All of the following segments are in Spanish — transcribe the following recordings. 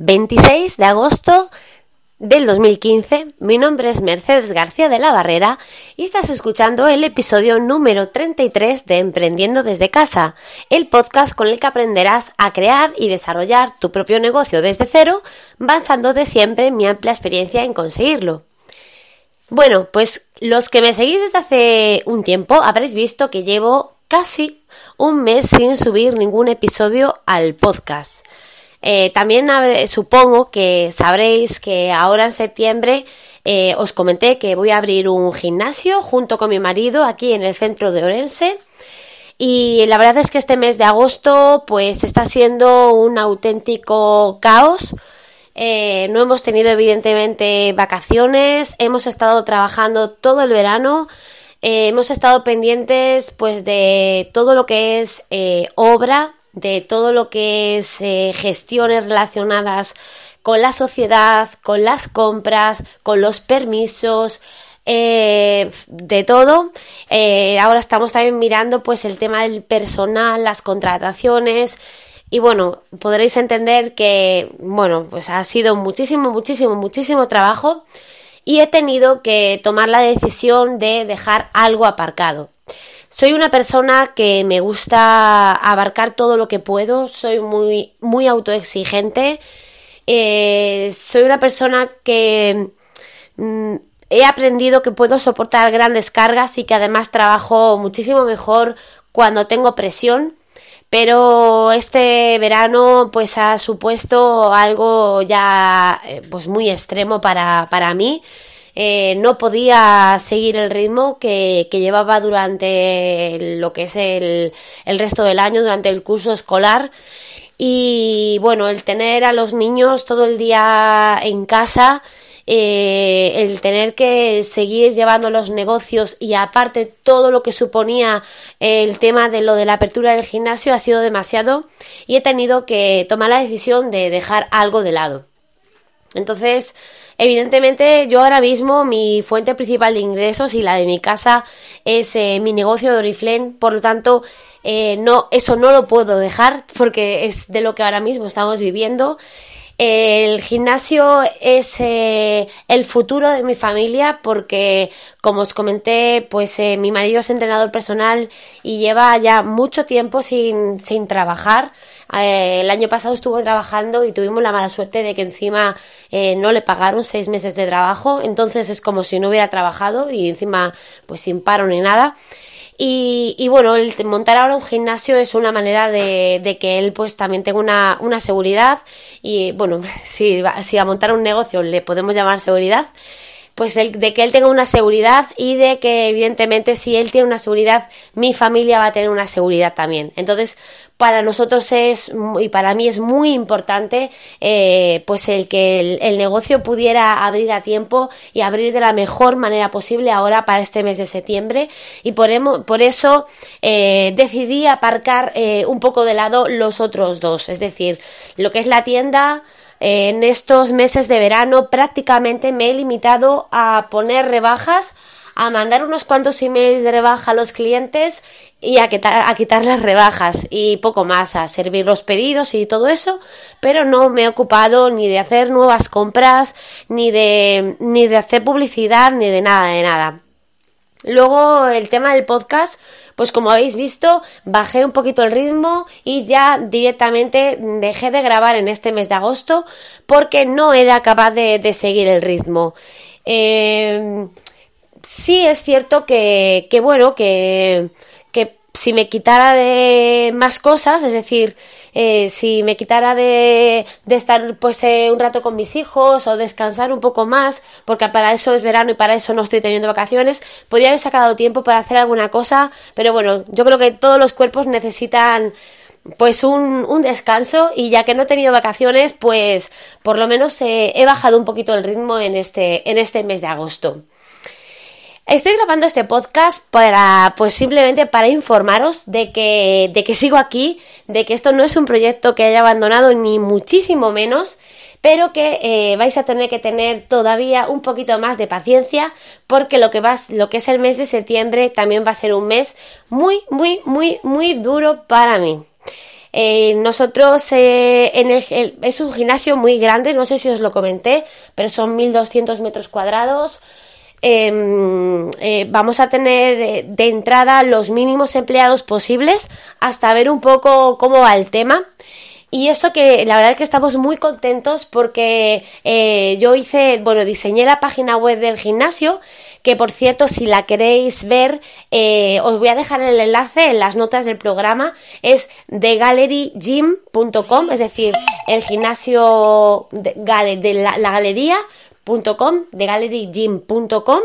26 de agosto del 2015. Mi nombre es Mercedes García de la Barrera y estás escuchando el episodio número 33 de Emprendiendo desde casa, el podcast con el que aprenderás a crear y desarrollar tu propio negocio desde cero, basando de siempre mi amplia experiencia en conseguirlo. Bueno, pues los que me seguís desde hace un tiempo habréis visto que llevo casi un mes sin subir ningún episodio al podcast. Eh, también supongo que sabréis que ahora en septiembre eh, os comenté que voy a abrir un gimnasio junto con mi marido aquí en el centro de Orense. Y la verdad es que este mes de agosto pues está siendo un auténtico caos. Eh, no hemos tenido evidentemente vacaciones, hemos estado trabajando todo el verano, hemos estado pendientes pues de todo lo que es obra, de todo lo que es eh, gestiones relacionadas con la sociedad, con las compras, con los permisos, eh, de todo. Eh, ahora estamos también mirando pues el tema del personal, las contrataciones. Y bueno, podréis entender que, bueno, pues ha sido muchísimo, muchísimo, muchísimo trabajo y he tenido que tomar la decisión de dejar algo aparcado. Soy una persona que me gusta abarcar todo lo que puedo, soy muy, muy autoexigente, eh, soy una persona que mm, he aprendido que puedo soportar grandes cargas y que además trabajo muchísimo mejor cuando tengo presión, pero este verano pues ha supuesto algo ya eh, pues muy extremo para, para mí eh, no podía seguir el ritmo que, llevaba durante lo que es el, resto del año, durante el curso escolar. Y bueno, el tener a los niños todo el día en casa, eh, el tener que seguir llevando los negocios y aparte todo lo que suponía el tema de lo de la apertura del gimnasio ha sido demasiado y he tenido que tomar la decisión de dejar algo de lado. Entonces, Evidentemente, yo ahora mismo mi fuente principal de ingresos y la de mi casa es eh, mi negocio de Oriflame, por lo tanto, eh, no, eso no lo puedo dejar porque es de lo que ahora mismo estamos viviendo. El gimnasio es eh, el futuro de mi familia porque, como os comenté, pues mi marido es entrenador personal y lleva ya mucho tiempo sin, sin trabajar. Eh, el año pasado estuvo trabajando y tuvimos la mala suerte de que encima eh, no le pagaron seis meses de trabajo, entonces es como si no hubiera trabajado y encima pues sin paro ni nada. Y, bueno, el montar ahora un gimnasio es una manera de, que él pues también tenga una, una seguridad y bueno, si, si a montar un negocio le podemos llamar seguridad, pues de que él tenga una seguridad y de que evidentemente si él tiene una seguridad, mi familia va a tener una seguridad también. Entonces, para nosotros es y para mí es muy importante eh, pues el que el, negocio pudiera abrir a tiempo y abrir de la mejor manera posible ahora para este mes de septiembre. Y por, por eso eh, decidí aparcar eh, un poco de lado los otros dos, es decir, lo que es la tienda en estos meses de verano prácticamente me he limitado a poner rebajas, a mandar unos cuantos emails de rebaja a los clientes y a quitar, las rebajas y poco más, a servir los pedidos y todo eso, pero no me he ocupado ni de hacer nuevas compras, ni de, ni de hacer publicidad, ni de nada, de nada. Luego el tema del podcast, pues como habéis visto, bajé un poquito el ritmo y ya directamente dejé de grabar en este mes de agosto porque no era capaz de, seguir el ritmo. Eh, sí es cierto que, bueno, que, si me quitara de más cosas, es decir, eh, si me quitara de, estar pues eh, un rato con mis hijos o descansar un poco más, porque para eso es verano y para eso no estoy teniendo vacaciones, podría haber sacado tiempo para hacer alguna cosa, pero bueno, yo creo que todos los cuerpos necesitan pues un, un, descanso y ya que no he tenido vacaciones, pues por lo menos eh, he bajado un poquito el ritmo en este, en este mes de agosto. Estoy grabando este podcast para, pues simplemente para informaros de que, de que sigo aquí, de que esto no es un proyecto que haya abandonado ni muchísimo menos, pero que eh, vais a tener que tener todavía un poquito más de paciencia porque lo que, va, lo que es el mes de septiembre también va a ser un mes muy, muy, muy, muy duro para mí. Eh, nosotros en el, es un gimnasio muy grande, no sé si os lo comenté, pero son 1200 metros cuadrados. Em, vamos a tener de entrada los mínimos empleados posibles hasta ver un poco cómo va el tema. Y eso que la verdad es que estamos muy contentos porque eh, yo hice, bueno, diseñé la página web del gimnasio, que por cierto, si la queréis ver, eh, os voy a dejar el enlace en las notas del programa, es thegallerygym.com, es decir, el gimnasio de, la, la galería.com, thegallerygym.com.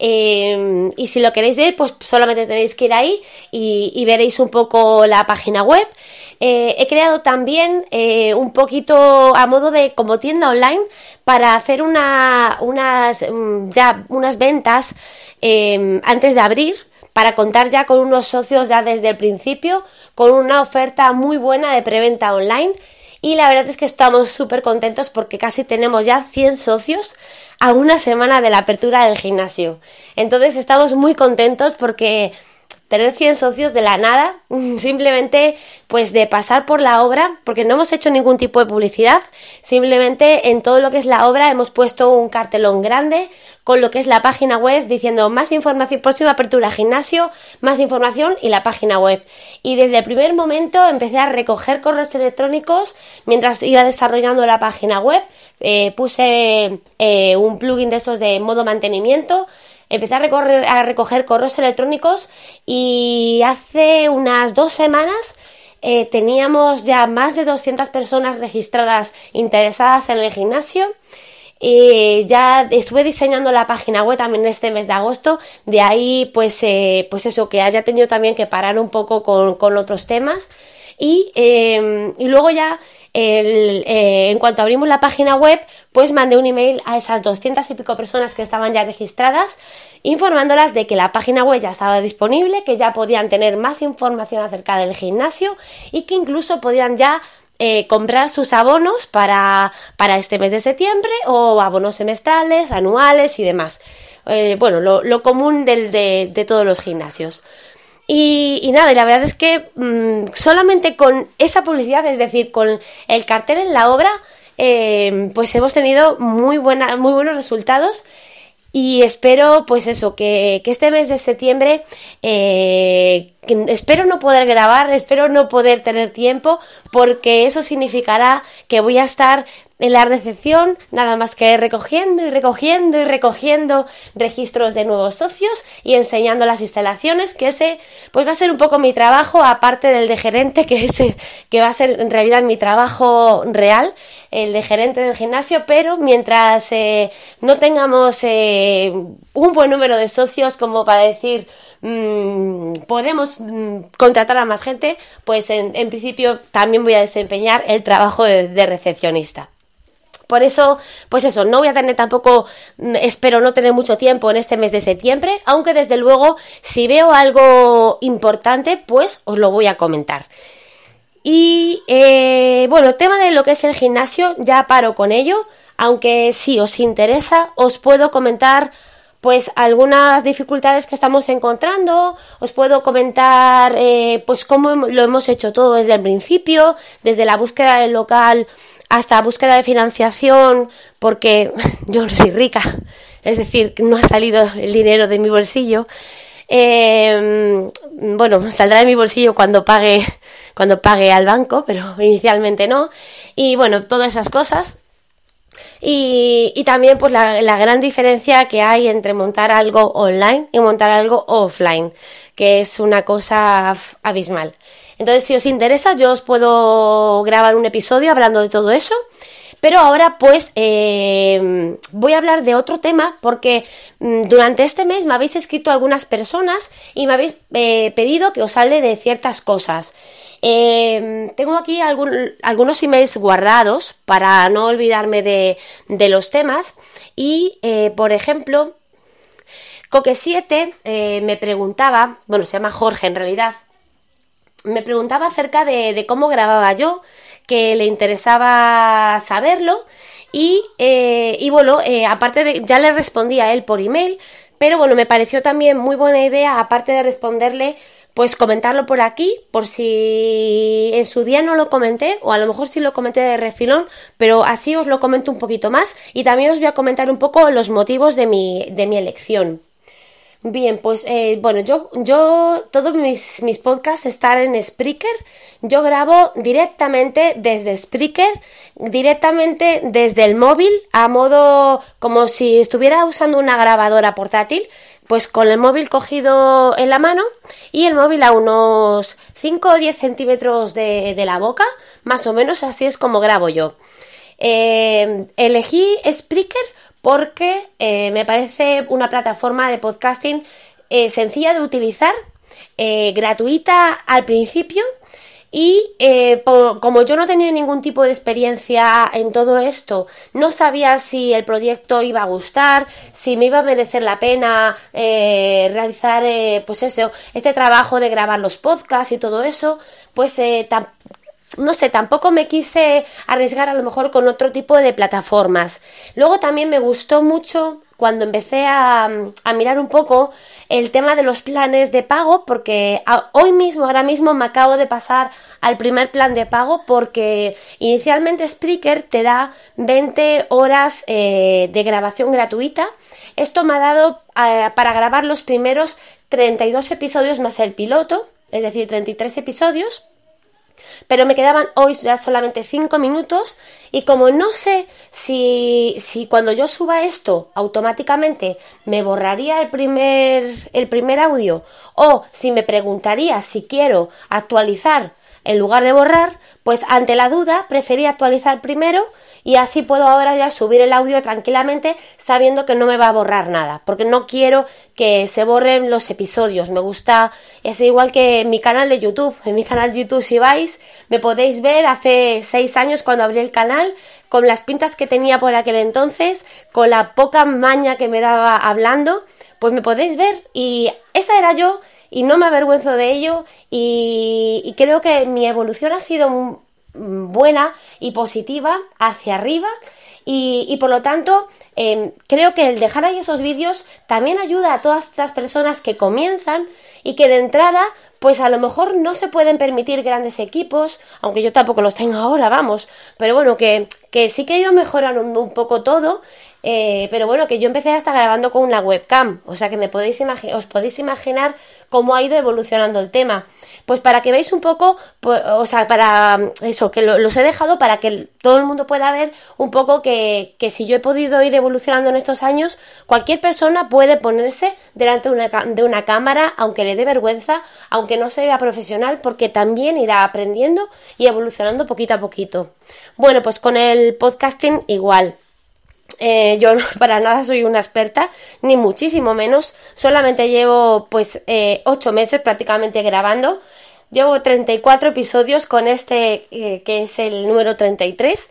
Eh, y si lo queréis ver, pues solamente tenéis que ir ahí y, veréis un poco la página web. Eh, he creado también eh, un poquito a modo de como tienda online para hacer una, unas, mm, ya, unas ventas antes de abrir para contar ya con unos socios ya desde el principio, con una oferta muy buena de preventa online. Y la verdad es que estamos súper contentos porque casi tenemos ya 100 socios a una semana de la apertura del gimnasio. Entonces estamos muy contentos porque tener 100 socios de la nada, simplemente pues de pasar por la obra, porque no hemos hecho ningún tipo de publicidad, simplemente en todo lo que es la obra hemos puesto un cartelón grande con lo que es la página web diciendo más información, próxima apertura gimnasio, más información y la página web. Y desde el primer momento empecé a recoger correos electrónicos mientras iba desarrollando la página web, eh, puse eh, un plugin de esos de modo mantenimiento, empecé a, recorrer, a recoger correos electrónicos y hace unas dos semanas eh, teníamos ya más de 200 personas registradas interesadas en el gimnasio. Y ya estuve diseñando la página web también este mes de agosto, de ahí pues, eh, pues eso, que haya tenido también que parar un poco con, con otros temas. Y, eh, y luego ya eh, en cuanto abrimos la página web, pues mandé un email a esas 200 y pico personas que estaban ya registradas, informándolas de que la página web ya estaba disponible, que ya podían tener más información acerca del gimnasio y que incluso podían ya eh, comprar sus abonos para, para, este mes de septiembre o abonos semestrales, anuales y demás. Eh, bueno, lo, común del, de, de todos los gimnasios. Y, nada, y la verdad es que mm, solamente con esa publicidad, es decir, con el cartel en la obra, eh, pues hemos tenido muy, buena, muy buenos resultados. Y espero, pues eso, que, este mes de septiembre, eh, espero no poder grabar, espero no poder tener tiempo, porque eso significará que voy a estar en la recepción, nada más que recogiendo y recogiendo y recogiendo registros de nuevos socios y enseñando las instalaciones, que ese pues va a ser un poco mi trabajo, aparte del de gerente, que ese que va a ser en realidad mi trabajo real, el de gerente del gimnasio, pero mientras eh, no tengamos eh, un buen número de socios como para decir mmm, podemos mm, contratar a más gente, pues en, principio también voy a desempeñar el trabajo de recepcionista. Por eso, pues eso, no voy a tener tampoco, mm, espero no tener mucho tiempo en este mes de septiembre, aunque desde luego si veo algo importante, pues os lo voy a comentar. Y eh, bueno, tema de lo que es el gimnasio, ya paro con ello, aunque si os interesa, os puedo comentar pues algunas dificultades que estamos encontrando, os puedo comentar eh, pues cómo lo hemos hecho todo desde el principio, desde la búsqueda del local hasta búsqueda de financiación, porque yo no soy rica, es decir, no ha salido el dinero de mi bolsillo. Em, bueno, saldrá de mi bolsillo cuando pague, cuando pague al banco, pero inicialmente no. Y bueno, todas esas cosas. Y, y también pues la, la, gran diferencia que hay entre montar algo online y montar algo offline, que es una cosa abismal. Entonces, si os interesa, yo os puedo grabar un episodio hablando de todo eso. Pero ahora pues eh, voy a hablar de otro tema porque mm, durante este mes me habéis escrito algunas personas y me habéis eh, pedido que os hable de ciertas cosas. Eh, tengo aquí algunos emails guardados para no olvidarme de, de los temas y por ejemplo Coque7 me preguntaba, bueno se llama Jorge en realidad, me preguntaba acerca de, cómo grababa yo, que le interesaba saberlo y, eh, bueno, eh, aparte de, ya le respondí a él por email, pero bueno, me pareció también muy buena idea, aparte de responderle, pues comentarlo por aquí, por si en su día no lo comenté, o a lo mejor sí lo comenté de refilón, pero así os lo comento un poquito más y también os voy a comentar un poco los motivos de mi, de mi elección. Bien, pues eh, bueno, yo, yo todos mis, mis, podcasts están en Spreaker. Yo grabo directamente desde Spreaker, directamente desde el móvil, a modo como si estuviera usando una grabadora portátil, pues con el móvil cogido en la mano y el móvil a unos 5 o 10 centímetros de, de la boca, más o menos así es como grabo yo. Eh, elegí Spreaker porque eh, me parece una plataforma de podcasting eh, sencilla de utilizar, eh, gratuita al principio y como yo no tenía ningún tipo de experiencia en todo esto, no sabía si el proyecto iba a gustar, si me iba a merecer la pena realizar pues eso, este trabajo de grabar los podcasts y todo eso, pues no sé, tampoco me quise arriesgar a lo mejor con otro tipo de plataformas. Luego también me gustó mucho cuando empecé a, mirar un poco el tema de los planes de pago, porque hoy mismo, ahora mismo me acabo de pasar al primer plan de pago, porque inicialmente Spreaker te da 20 horas eh, de grabación gratuita. Esto me ha dado eh, para grabar los primeros 32 episodios más el piloto, es decir, 33 episodios pero me quedaban hoy ya solamente 5 minutos y como no sé si, si cuando yo suba esto automáticamente me borraría el primer, el primer audio o si me preguntaría si quiero actualizar en lugar de borrar, pues ante la duda preferí actualizar primero y así puedo ahora ya subir el audio tranquilamente sabiendo que no me va a borrar nada, porque no quiero que se borren los episodios. Me gusta, es igual que mi canal de YouTube. En mi canal de YouTube, si vais, me podéis ver hace seis años cuando abrí el canal, con las pintas que tenía por aquel entonces, con la poca maña que me daba hablando, pues me podéis ver y esa era yo y no me avergüenzo de ello y, creo que mi evolución ha sido buena y positiva hacia arriba y, por lo tanto em, creo que el dejar ahí esos vídeos también ayuda a todas estas personas que comienzan y que de entrada pues a lo mejor no se pueden permitir grandes equipos, aunque yo tampoco los tengo ahora, vamos, pero bueno, que, que sí que he ido mejorando un poco todo eh, pero bueno, que yo empecé hasta grabando con una webcam, o sea que me podéis os podéis imaginar cómo ha ido evolucionando el tema. Pues para que veáis un poco, o sea, para eso, que los he dejado para que todo el mundo pueda ver un poco que, que, si yo he podido ir evolucionando en estos años, cualquier persona puede ponerse delante de una, de una cámara, aunque le dé vergüenza, aunque no se vea profesional, porque también irá aprendiendo y evolucionando poquito a poquito. Bueno, pues con el podcasting igual. Eh, yo para nada soy una experta, ni muchísimo menos. Solamente llevo pues eh, 8 meses prácticamente grabando. Llevo 34 episodios con este eh, que es el número 33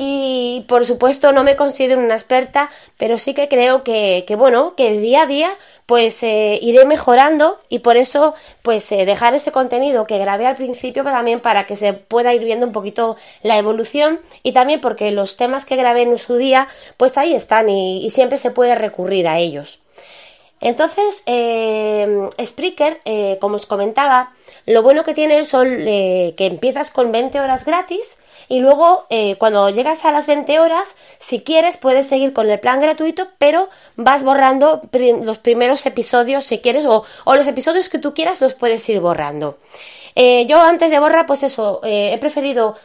y por supuesto no me considero una experta, pero sí que creo que, bueno, que día a día pues eh, iré mejorando y por eso pues eh, dejar ese contenido que grabé al principio también para que se pueda ir viendo un poquito la evolución y también porque los temas que grabé en su día pues ahí están y, siempre se puede recurrir a ellos. Entonces, eh, Spreaker, como os comentaba, lo bueno que tiene son que empiezas con 20 horas gratis y luego, eh, cuando llegas a las 20 horas, si quieres, puedes seguir con el plan gratuito, pero vas borrando los primeros episodios si quieres, o, los episodios que tú quieras los puedes ir borrando. Eh, yo antes de borrar, pues eso, eh, he preferido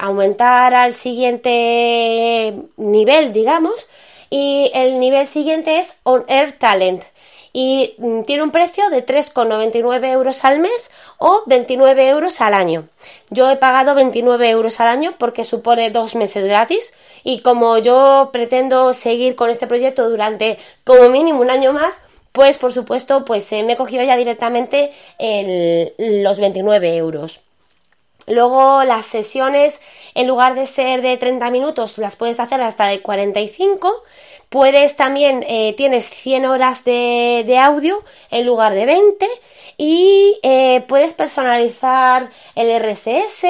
aumentar al siguiente nivel, digamos, y el nivel siguiente es On Air Talent y mm, tiene un precio de 3,99 euros al mes o 29 euros al año. Yo he pagado 29 euros al año porque supone dos meses gratis y como yo pretendo seguir con este proyecto durante como mínimo un año más, pues por supuesto pues eh, me he cogido ya directamente los 29 euros. Luego las sesiones, en lugar de ser de 30 minutos, las puedes hacer hasta de 45 Puedes también, eh, tienes 100 horas de, audio en lugar de 20 y eh, puedes personalizar el RSS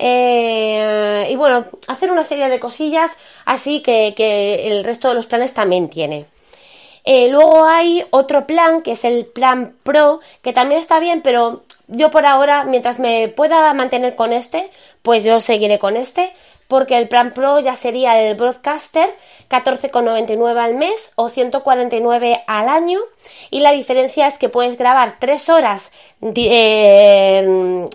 eh, y bueno, hacer una serie de cosillas así que, que, el resto de los planes también tiene. Eh, luego hay otro plan que es el plan Pro, que también está bien, pero yo por ahora, mientras me pueda mantener con este, pues yo seguiré con este, porque el plan Pro ya sería el Broadcaster, 14,99 al mes o 149 al año, y la diferencia es que puedes grabar 3 horas de,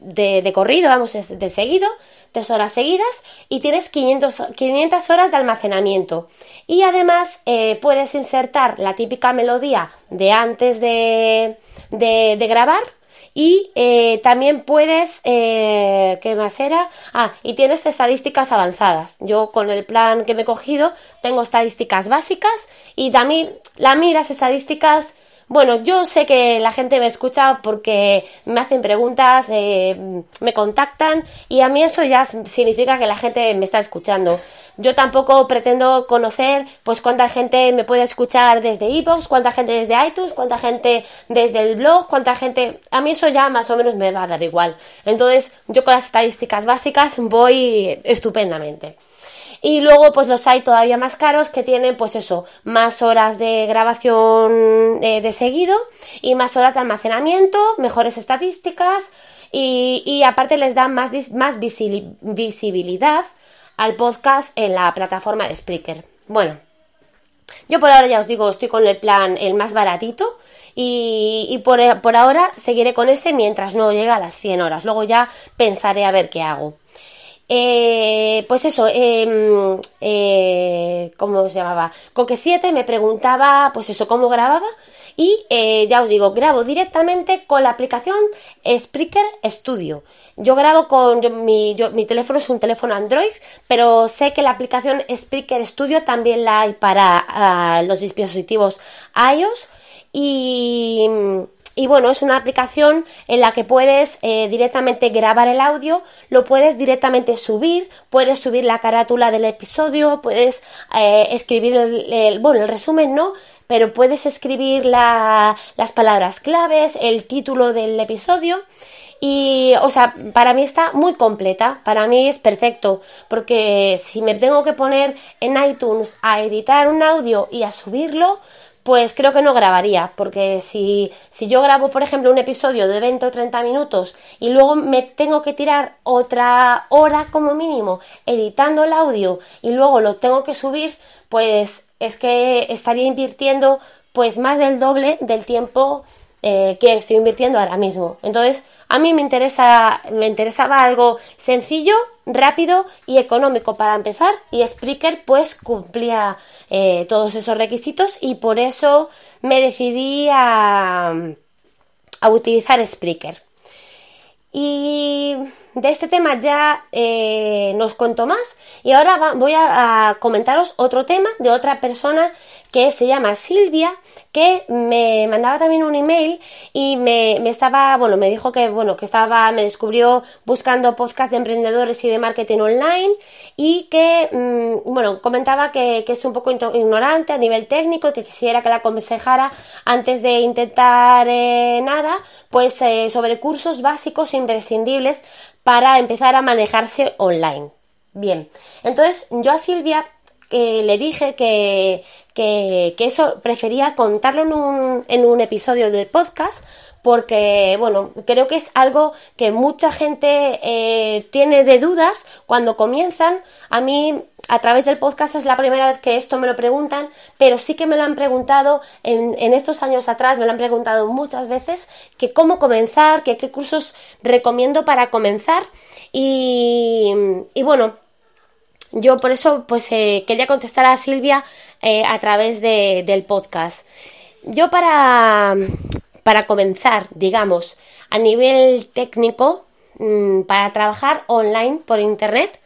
de, corrido, vamos, de seguido, 3 horas seguidas, y tienes 500, 500 horas de almacenamiento. Y además eh, puedes insertar la típica melodía de antes de, de grabar y eh, también puedes, eh, ¿qué más era? Ah, y tienes estadísticas avanzadas. Yo con el plan que me he cogido tengo estadísticas básicas y también la miras estadísticas bueno, yo sé que la gente me escucha porque me hacen preguntas, eh, me contactan y a mí eso ya significa que la gente me está escuchando. Yo tampoco pretendo conocer pues cuánta gente me puede escuchar desde iVoox, cuánta gente desde iTunes, cuánta gente desde el blog, cuánta gente... A mí eso ya más o menos me va a dar igual. Entonces yo con las estadísticas básicas voy estupendamente. Y luego pues los hay todavía más caros que tienen pues eso, más horas de grabación eh, de seguido y más horas de almacenamiento, mejores estadísticas y, aparte les dan más, más visibilidad al podcast en la plataforma de Spreaker. Bueno, yo por ahora ya os digo, estoy con el plan el más baratito y, por, por, ahora seguiré con ese mientras no llegue a las 100 horas. Luego ya pensaré a ver qué hago. Eh, pues eso, em, eh, ¿cómo se llamaba? Coque 7 me preguntaba, pues eso, cómo grababa. Y eh, ya os digo, grabo directamente con la aplicación Spreaker Studio. Yo grabo con mi, mi, teléfono es un teléfono Android, pero sé que la aplicación Spreaker Studio también la hay para ah, los dispositivos iOS. Y y bueno, es una aplicación en la que puedes eh, directamente grabar el audio, lo puedes directamente subir, puedes subir la carátula del episodio, puedes eh, escribir el, bueno, el resumen no, pero puedes escribir las palabras claves, el título del episodio. Y, o sea, para mí está muy completa, para mí es perfecto, porque si me tengo que poner en iTunes a editar un audio y a subirlo, pues creo que no grabaría, porque si, si yo grabo, por ejemplo, un episodio de 20 o 30 minutos y luego me tengo que tirar otra hora como mínimo editando el audio y luego lo tengo que subir, pues es que estaría invirtiendo pues más del doble del tiempo eh, que estoy invirtiendo ahora mismo. Entonces, a mí me interesa, me interesaba algo sencillo, rápido y económico para empezar, y Spreaker pues cumplía eh, todos esos requisitos y por eso me decidí a, a utilizar Spreaker. Y de este tema ya eh, nos cuento más y ahora voy a, comentaros otro tema de otra persona que se llama Silvia que me mandaba también un email y me, estaba, bueno, me dijo que, bueno, que estaba, me descubrió buscando podcast de emprendedores y de marketing online y que, mm, bueno, comentaba que, es un poco ignorante a nivel técnico, que quisiera que la aconsejara antes de intentar eh, nada, pues eh, sobre cursos básicos imprescindibles para empezar a manejarse online. Bien, entonces yo a Silvia le dije que, que, eso prefería contarlo en un, en un episodio del podcast porque, bueno, creo que es algo que mucha gente eh, tiene de dudas cuando comienzan. A mí a través del podcast es la primera vez que esto me lo preguntan, pero sí que me lo han preguntado en, estos años atrás, me lo han preguntado muchas veces, que cómo comenzar, que qué cursos recomiendo para comenzar. Y, bueno, yo por eso pues eh, quería contestar a Silvia eh, a través del podcast. Yo para, para comenzar, digamos, a nivel técnico, mm, para trabajar online por internet,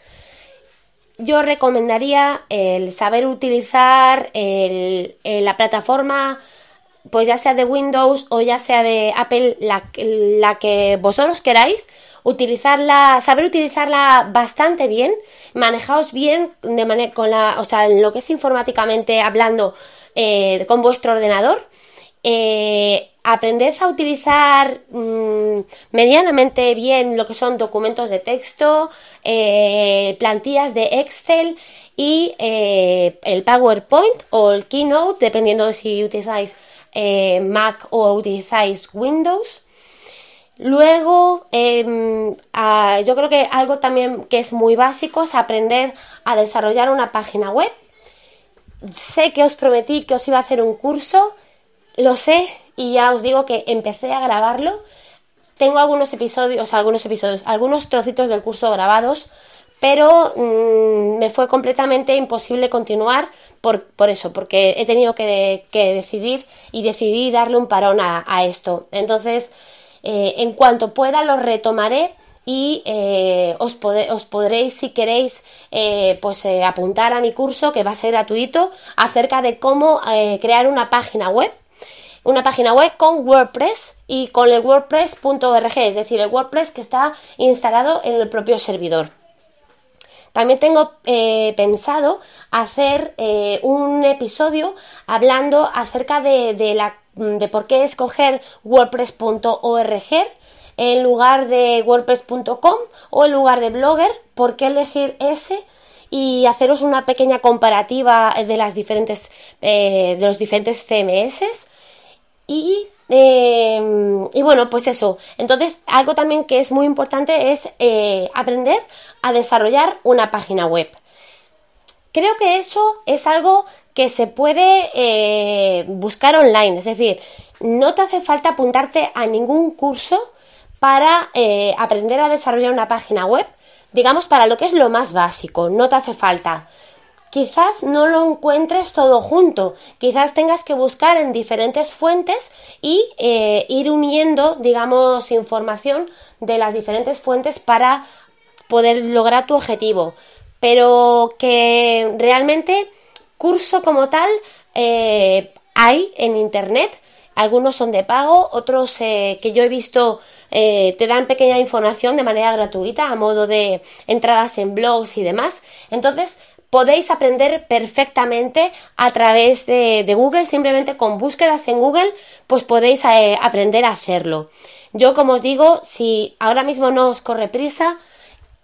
yo recomendaría el saber utilizar la plataforma, pues ya sea de Windows o ya sea de Apple, la, la que vosotros queráis, utilizarla, saber utilizarla bastante bien, manejaos bien de manera con la, o sea, en lo que es informáticamente hablando eh, con vuestro ordenador. Eh, aprended a utilizar mm, medianamente bien lo que son documentos de texto, eh, plantillas de Excel y el PowerPoint o el Keynote, dependiendo de si utilizáis Mac o utilizáis Windows. Luego, em, yo creo que algo también que es muy básico es aprender a desarrollar una página web. Sé que os prometí que os iba a hacer un curso, lo sé, y ya os digo que empecé a grabarlo. Tengo algunos episodios, algunos episodios, algunos trocitos del curso grabados, pero mm, me fue completamente imposible continuar por, eso, porque he tenido que, decidir y decidí darle un parón a, esto. Entonces, eh, en cuanto pueda, lo retomaré y eh, os, os, podréis, si queréis, eh, pues apuntar a mi curso que va a ser gratuito acerca de cómo crear una página web una página web con WordPress y con el WordPress.org, es decir, el WordPress que está instalado en el propio servidor. También tengo pensado hacer un episodio hablando acerca de, la, de por qué escoger WordPress.org en lugar de WordPress.com o en lugar de Blogger, por qué elegir ese y haceros una pequeña comparativa de las diferentes eh, de los diferentes CMS y, em, y bueno, pues eso. Entonces, algo también que es muy importante es eh, aprender a desarrollar una página web. Creo que eso es algo que se puede eh, buscar online, es decir, no te hace falta apuntarte a ningún curso para eh, aprender a desarrollar una página web, digamos para lo que es lo más básico, no te hace falta. Quizás no lo encuentres todo junto, quizás tengas que buscar en diferentes fuentes y eh, ir uniendo, digamos, información de las diferentes fuentes para poder lograr tu objetivo. Pero que realmente curso como tal eh, hay en internet. Algunos son de pago, otros eh, que yo he visto te dan pequeña información de manera gratuita a modo de entradas en blogs y demás. Entonces, podéis aprender perfectamente a través de, Google, simplemente con búsquedas en Google, pues podéis eh, aprender a hacerlo. Yo, como os digo, si ahora mismo no os corre prisa,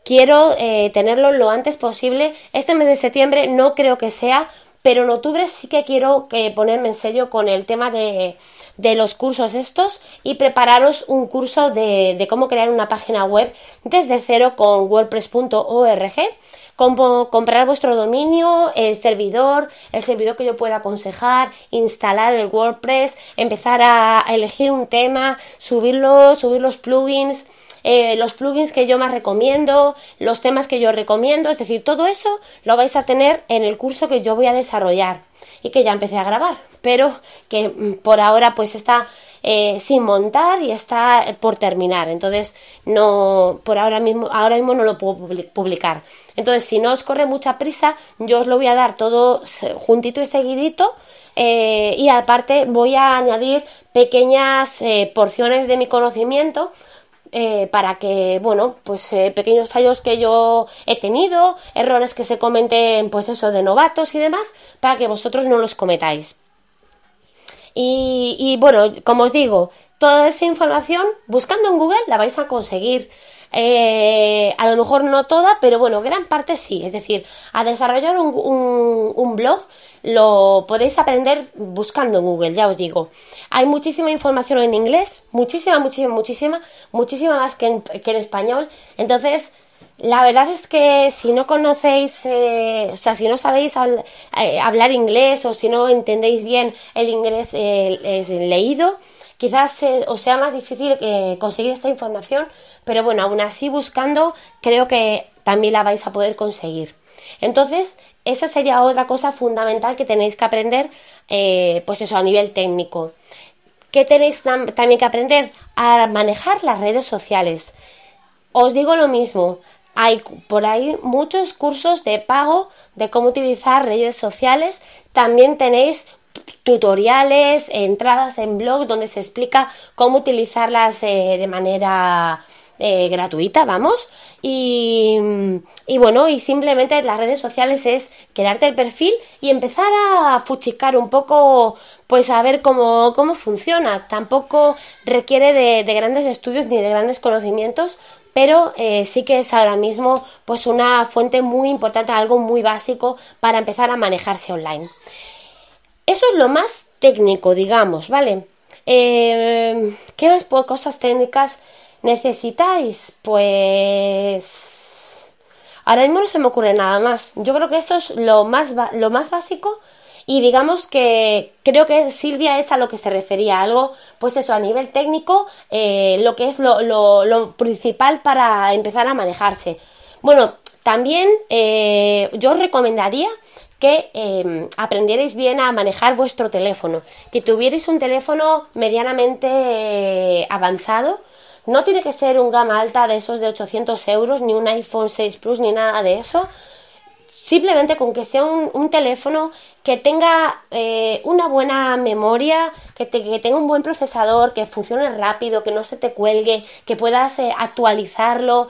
quiero eh, tenerlo lo antes posible. Este mes de septiembre no creo que sea, pero en octubre sí que quiero eh, ponerme en serio con el tema de, los cursos estos y prepararos un curso de, cómo crear una página web desde cero con wordpress.org comprar vuestro dominio, el servidor, el servidor que yo pueda aconsejar, instalar el WordPress, empezar a, elegir un tema, subirlo, subir los plugins. Eh, los plugins que yo más recomiendo, los temas que yo recomiendo, es decir, todo eso lo vais a tener en el curso que yo voy a desarrollar y que ya empecé a grabar, pero que mm, por ahora pues está eh, sin montar y está por terminar. Entonces, no, por ahora mismo, ahora mismo no lo puedo publicar. Entonces, si no os corre mucha prisa, yo os lo voy a dar todo juntito y seguidito. Eh, y aparte voy a añadir pequeñas eh, porciones de mi conocimiento para que, bueno, pues pequeños fallos que yo he tenido, errores que se comenten, pues eso, de novatos y demás, para que vosotros no los cometáis. Y, bueno, como os digo, toda esa información buscando en Google la vais a conseguir. Eh, a lo mejor no toda, pero bueno, gran parte sí. Es decir, a desarrollar un, blog lo podéis aprender buscando en Google, ya os digo. Hay muchísima información en inglés, muchísima, muchísima, muchísima, muchísima más que que en español. Entonces, la verdad es que si no conocéis, eh, o sea, si no sabéis eh, hablar inglés o si no entendéis bien el inglés leído, quizás os sea más difícil eh, conseguir esta información, pero bueno, aún así buscando creo que también la vais a poder conseguir. Entonces, esa sería otra cosa fundamental que tenéis que aprender, pues eso, a nivel técnico. ¿Qué tenéis también que aprender? A manejar las redes sociales. Os digo lo mismo, hay por ahí muchos cursos de pago de cómo utilizar redes sociales. También tenéis tutoriales, entradas en blog donde se explica cómo utilizarlas eh, de manera eh, gratuita, vamos. Y, bueno, y simplemente las redes sociales es crearte el perfil y empezar a fuchicar un poco, pues a ver cómo, cómo funciona. Tampoco requiere de, de grandes estudios ni de grandes conocimientos, pero eh, sí que es ahora mismo pues una fuente muy importante, algo muy básico para empezar a manejarse online. Eso es lo más técnico, digamos, ¿vale? Eh, ¿Qué más cosas técnicas necesitáis? Pues ahora mismo no se me ocurre nada más. Yo creo que eso es lo más, lo más básico y digamos que creo que Silvia es a lo que se refería, algo, pues eso, a nivel técnico, eh, lo que es lo, principal para empezar a manejarse. Bueno, también eh, yo os recomendaría que eh, aprendierais bien a manejar vuestro teléfono, que tuvierais un teléfono medianamente avanzado. No tiene que ser un gama alta de esos de 800 euros, ni un iPhone 6 Plus, ni nada de eso simplemente con que sea un, teléfono que tenga eh, una buena memoria, que, tenga un buen procesador, que funcione rápido, que no se te cuelgue, que puedas eh, actualizarlo.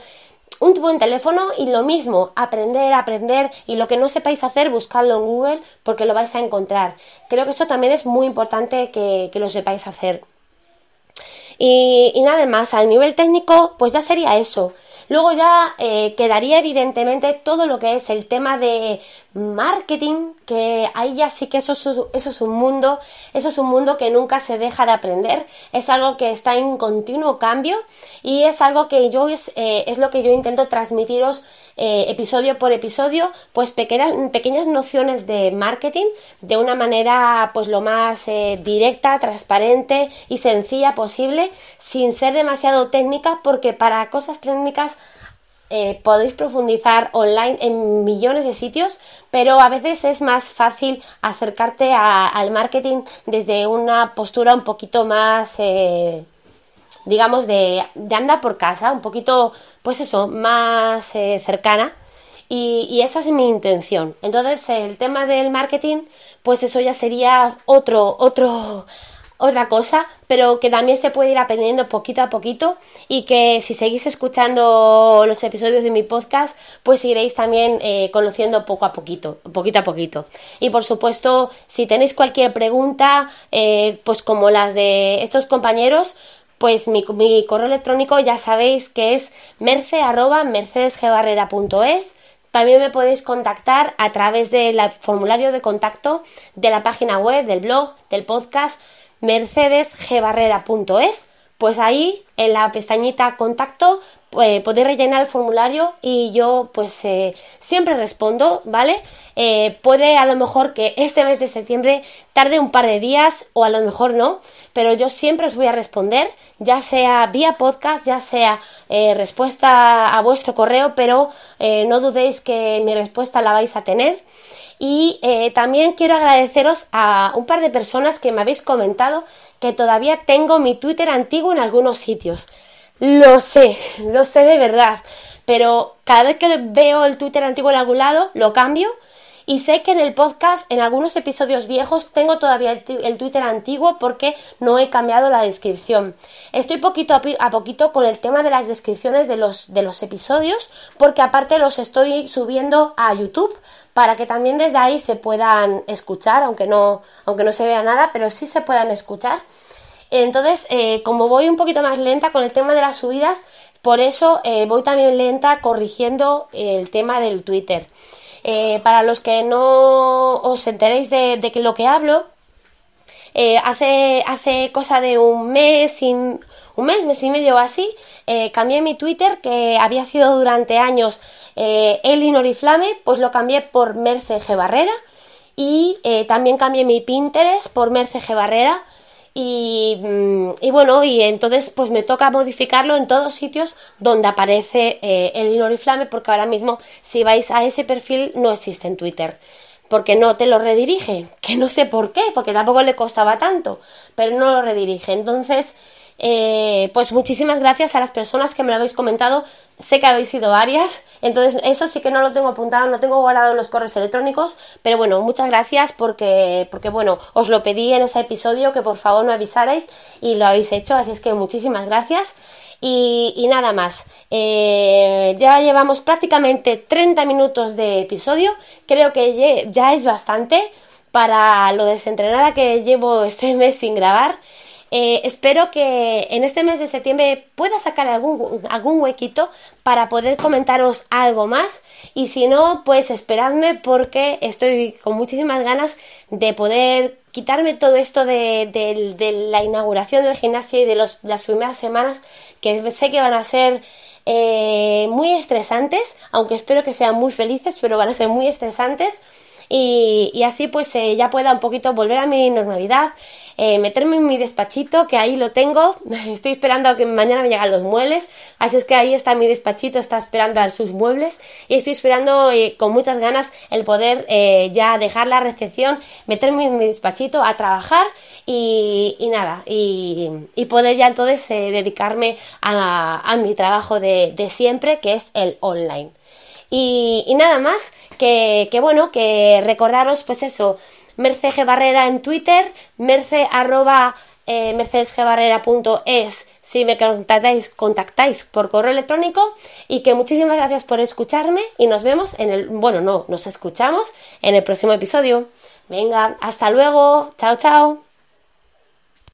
Un buen teléfono y lo mismo, aprender, aprender y lo que no sepáis hacer, buscarlo en Google porque lo vais a encontrar. Creo que eso también es muy importante que, lo sepáis hacer. Y, y nada más, a nivel técnico, pues ya sería eso. Luego ya eh, quedaría evidentemente todo lo que es el tema de marketing, que ahí ya sí que eso es, un mundo, eso es un mundo que nunca se deja de aprender, es algo que está en continuo cambio y es algo que yo es, eh, es lo que yo intento transmitiros eh, episodio por episodio, pues pequeñas, pequeñas nociones de marketing de una manera pues lo más directa, transparente y sencilla posible, sin ser demasiado técnica, porque para cosas técnicas eh, podéis profundizar online en millones de sitios, pero a veces es más fácil acercarte al marketing desde una postura un poquito más, eh, digamos, de, de, anda por casa, un poquito, pues eso, más eh, cercana. Y, y, esa es mi intención. Entonces, el tema del marketing, pues eso ya sería otro, otro, otra cosa, pero que también se puede ir aprendiendo poquito a poquito y que si seguís escuchando los episodios de mi podcast, pues iréis también eh, conociendo poco a poquito, poquito a poquito. Y por supuesto, si tenéis cualquier pregunta, eh, pues como las de estos compañeros, pues mi, mi, correo electrónico ya sabéis que es merce También me podéis contactar a través del formulario de contacto de la página web, del blog, del podcast mercedesgbarrera.es, pues ahí en la pestañita contacto eh, podéis rellenar el formulario y yo pues eh, siempre respondo, ¿vale? Eh, puede a lo mejor que este mes de septiembre tarde un par de días o a lo mejor no, pero yo siempre os voy a responder, ya sea vía podcast, ya sea respuesta a vuestro correo, pero no dudéis que mi respuesta la vais a tener. Y eh, también quiero agradeceros a un par de personas que me habéis comentado que todavía tengo mi Twitter antiguo en algunos sitios. Lo sé, lo sé de verdad. Pero cada vez que veo el Twitter antiguo en algún lado, lo cambio y sé que en el podcast, en algunos episodios viejos, tengo todavía el, Twitter antiguo porque no he cambiado la descripción. Estoy poquito a, poquito con el tema de las descripciones de los, de los episodios porque aparte los estoy subiendo a YouTube para que también desde ahí se puedan escuchar, aunque no, aunque no se vea nada, pero sí se puedan escuchar. Entonces, eh, como voy un poquito más lenta con el tema de las subidas, por eso eh, voy también lenta corrigiendo el tema del Twitter. Eh, para los que no os enteréis de, de lo que hablo, eh, hace, hace cosa de un mes, un mes, mes y medio o así, eh, cambié mi Twitter, que había sido durante años Elinor y Flame, pues lo cambié por Merce G. Barrera. Y también cambié mi Pinterest por Merce G. Barrera. Mm, y, bueno, y entonces pues me toca modificarlo en todos sitios donde aparece eh, el Inoriflame porque ahora mismo si vais a ese perfil no existe en Twitter porque no te lo redirige, que no sé por qué, porque tampoco le costaba tanto, pero no lo redirige. Entonces, eh, pues muchísimas gracias a las personas que me lo habéis comentado. Sé que habéis sido varias, entonces eso sí que no lo tengo apuntado, no tengo guardado en los correos electrónicos, pero bueno, muchas gracias porque, porque bueno, os lo pedí en ese episodio que por favor no avisarais y lo habéis hecho, así es que muchísimas gracias. Y, nada más. Eh, ya llevamos prácticamente 30 minutos de episodio. Creo que ya es bastante para lo desentrenada que llevo este mes sin grabar. Eh, espero que en este mes de septiembre pueda sacar algún, algún huequito para poder comentaros algo más. Y si no, pues esperadme porque estoy con muchísimas ganas de poder quitarme todo esto de, la inauguración del gimnasio y de las primeras semanas que sé que van a ser eh, muy estresantes, aunque espero que sean muy felices, pero van a ser muy estresantes. Y, así pues eh, ya pueda un poquito volver a mi normalidad, eh, meterme en mi despachito, que ahí lo tengo, estoy esperando a que mañana me lleguen los muebles, así es que ahí está mi despachito, está esperando a sus muebles. Y estoy esperando eh, con muchas ganas el poder ya dejar la recepción, meterme en mi despachito a trabajar y, nada, y, poder ya entonces dedicarme a, mi trabajo de, siempre, que es el online. y nada más, que, bueno, que recordaros pues eso, Merce G. Barrera en Twitter, merce arroba eh, mercedesgbarrera.es si me contactáis, contactáis por correo electrónico y que muchísimas gracias por escucharme y nos vemos en el, bueno, no, nos escuchamos en el próximo episodio. Venga, hasta luego, chao, chao.